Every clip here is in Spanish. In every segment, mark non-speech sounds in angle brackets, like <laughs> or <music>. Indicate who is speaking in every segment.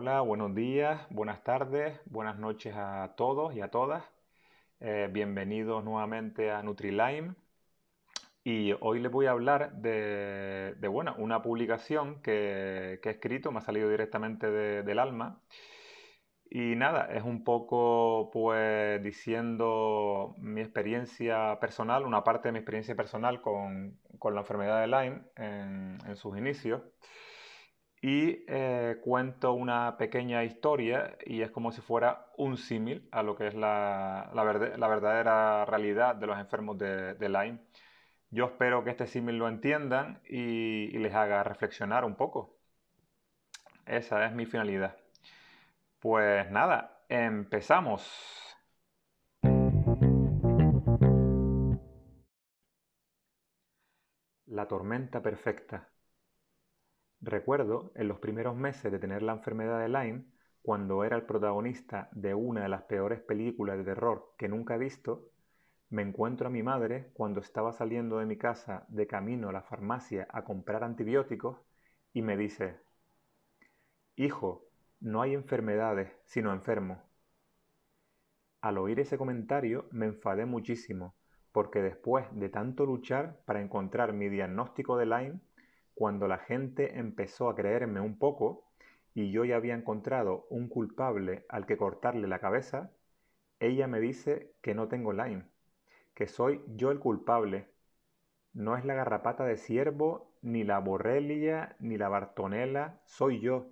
Speaker 1: Hola, buenos días, buenas tardes, buenas noches a todos y a todas. Eh, bienvenidos nuevamente a NutriLime. Y hoy les voy a hablar de, bueno, una publicación que, he escrito, me ha salido directamente del alma. Y nada, es un poco pues diciendo mi experiencia personal, una parte de mi experiencia personal con, la enfermedad de Lyme en sus inicios y eh, cuento una pequeña historia y es como si fuera un símil a lo que es la, verdadera realidad de los enfermos de, Lyme. Yo espero que este símil lo entiendan y les haga reflexionar un poco. Esa es mi finalidad. Pues nada, empezamos. La tormenta perfecta. Recuerdo, en los primeros meses de tener la enfermedad de Lyme, cuando era el protagonista de una de las peores películas de terror que nunca he visto, me encuentro a mi madre cuando estaba saliendo de mi casa de camino a la farmacia a comprar antibióticos y me dice, Hijo, no hay enfermedades, sino enfermos. Al oír ese comentario me enfadé muchísimo, porque después de tanto luchar para encontrar mi diagnóstico de Lyme, cuando la gente empezó a creerme un poco y yo ya había encontrado un culpable al que cortarle la cabeza, ella me dice que no tengo Lyme, que soy yo el culpable. No es la garrapata de ciervo, ni la borrelia, ni la bartonela, soy yo,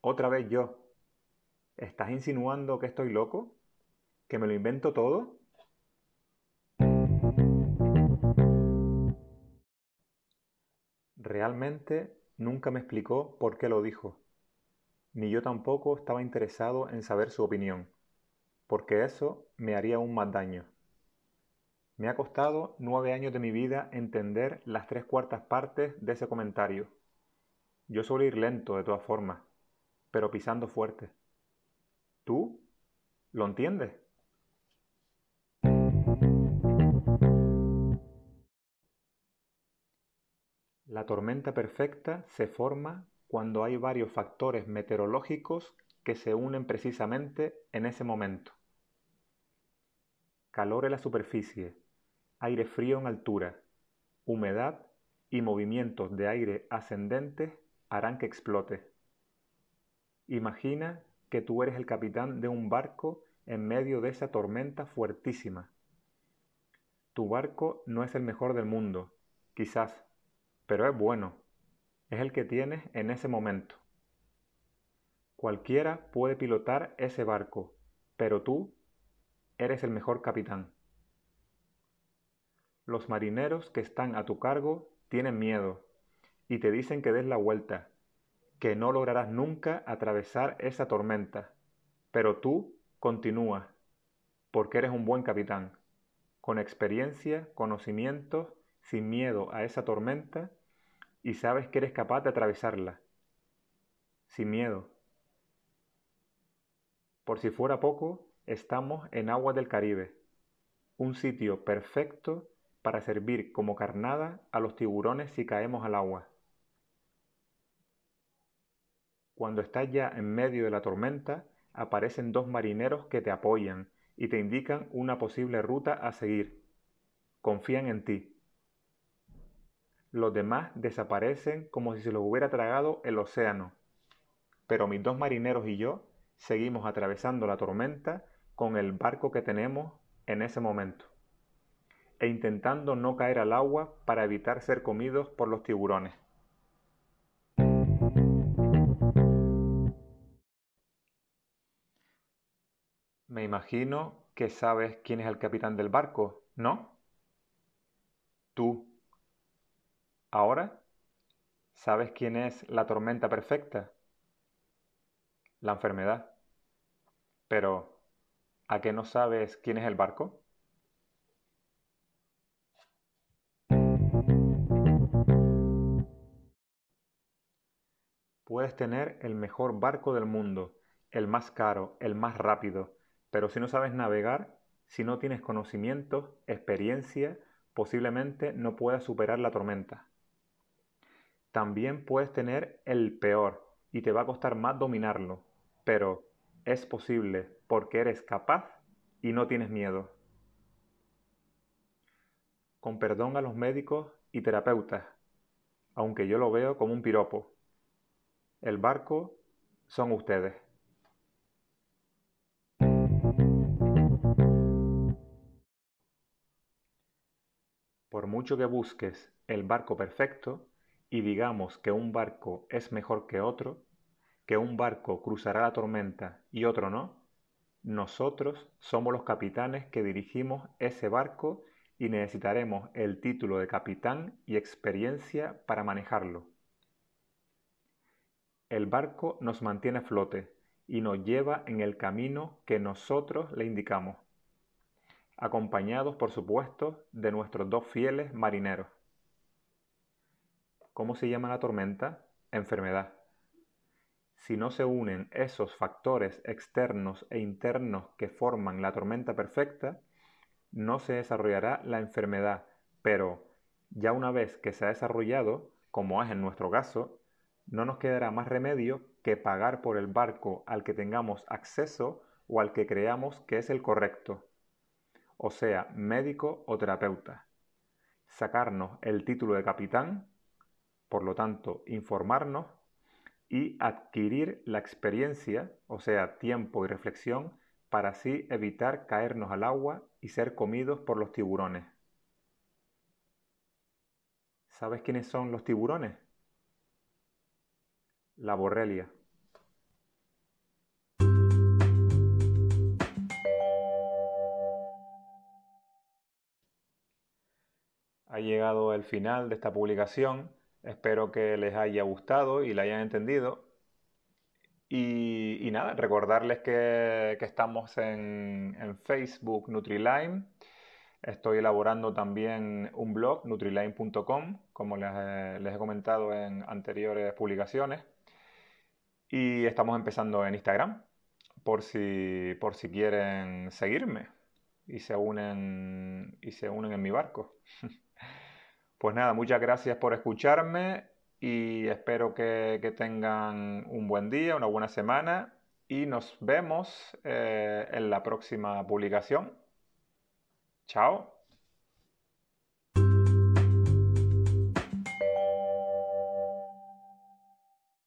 Speaker 1: otra vez yo. ¿Estás insinuando que estoy loco? ¿Que me lo invento todo? Realmente nunca me explicó por qué lo dijo, ni yo tampoco estaba interesado en saber su opinión, porque eso me haría aún más daño. Me ha costado nueve años de mi vida entender las tres cuartas partes de ese comentario. Yo suelo ir lento de todas formas, pero pisando fuerte. ¿Tú? ¿Lo entiendes? La tormenta perfecta se forma cuando hay varios factores meteorológicos que se unen precisamente en ese momento. Calor en la superficie, aire frío en altura, humedad y movimientos de aire ascendentes harán que explote. Imagina que tú eres el capitán de un barco en medio de esa tormenta fuertísima. Tu barco no es el mejor del mundo, quizás, pero es bueno. Es el que tienes en ese momento. Cualquiera puede pilotar ese barco, pero tú eres el mejor capitán. Los marineros que están a tu cargo tienen miedo y te dicen que des la vuelta, que no lograrás nunca atravesar esa tormenta, pero tú continúa, porque eres un buen capitán, con experiencia, conocimientos sin miedo a esa tormenta y sabes que eres capaz de atravesarla, sin miedo. Por si fuera poco, estamos en aguas del Caribe, un sitio perfecto para servir como carnada a los tiburones si caemos al agua. Cuando estás ya en medio de la tormenta, aparecen dos marineros que te apoyan y te indican una posible ruta a seguir. Confían en ti los demás desaparecen como si se los hubiera tragado el océano. Pero mis dos marineros y yo seguimos atravesando la tormenta con el barco que tenemos en ese momento, e intentando no caer al agua para evitar ser comidos por los tiburones. Me imagino que sabes quién es el capitán del barco, ¿no? Tú. Ahora, ¿sabes quién es la tormenta perfecta? La enfermedad. Pero, ¿a qué no sabes quién es el barco? Puedes tener el mejor barco del mundo, el más caro, el más rápido, pero si no sabes navegar, si no tienes conocimientos, experiencia, posiblemente no puedas superar la tormenta. También puedes tener el peor y te va a costar más dominarlo, pero es posible porque eres capaz y no tienes miedo. Con perdón a los médicos y terapeutas, aunque yo lo veo como un piropo. El barco son ustedes. Por mucho que busques el barco perfecto y digamos que un barco es mejor que otro, que un barco cruzará la tormenta y otro no, nosotros somos los capitanes que dirigimos ese barco y necesitaremos el título de capitán y experiencia para manejarlo. El barco nos mantiene a flote y nos lleva en el camino que nosotros le indicamos acompañados por supuesto de nuestros dos fieles marineros. ¿Cómo se llama la tormenta? Enfermedad. Si no se unen esos factores externos e internos que forman la tormenta perfecta, no se desarrollará la enfermedad, pero ya una vez que se ha desarrollado, como es en nuestro caso, no nos quedará más remedio que pagar por el barco al que tengamos acceso o al que creamos que es el correcto o sea, médico o terapeuta. Sacarnos el título de capitán, por lo tanto, informarnos y adquirir la experiencia, o sea, tiempo y reflexión, para así evitar caernos al agua y ser comidos por los tiburones. ¿Sabes quiénes son los tiburones? La borrelia. ha llegado el final de esta publicación. Espero que les haya gustado y la hayan entendido. Y, nada, recordarles que, estamos en, Facebook Nutrilime. Estoy elaborando también un blog, nutrilime.com, como les, les, he comentado en anteriores publicaciones. Y estamos empezando en Instagram, por si, por si quieren seguirme y se unen, y se unen en mi barco. <laughs> Pues nada, muchas gracias por escucharme y espero que, tengan un buen día, una buena semana y nos vemos eh, en la próxima publicación. Chao.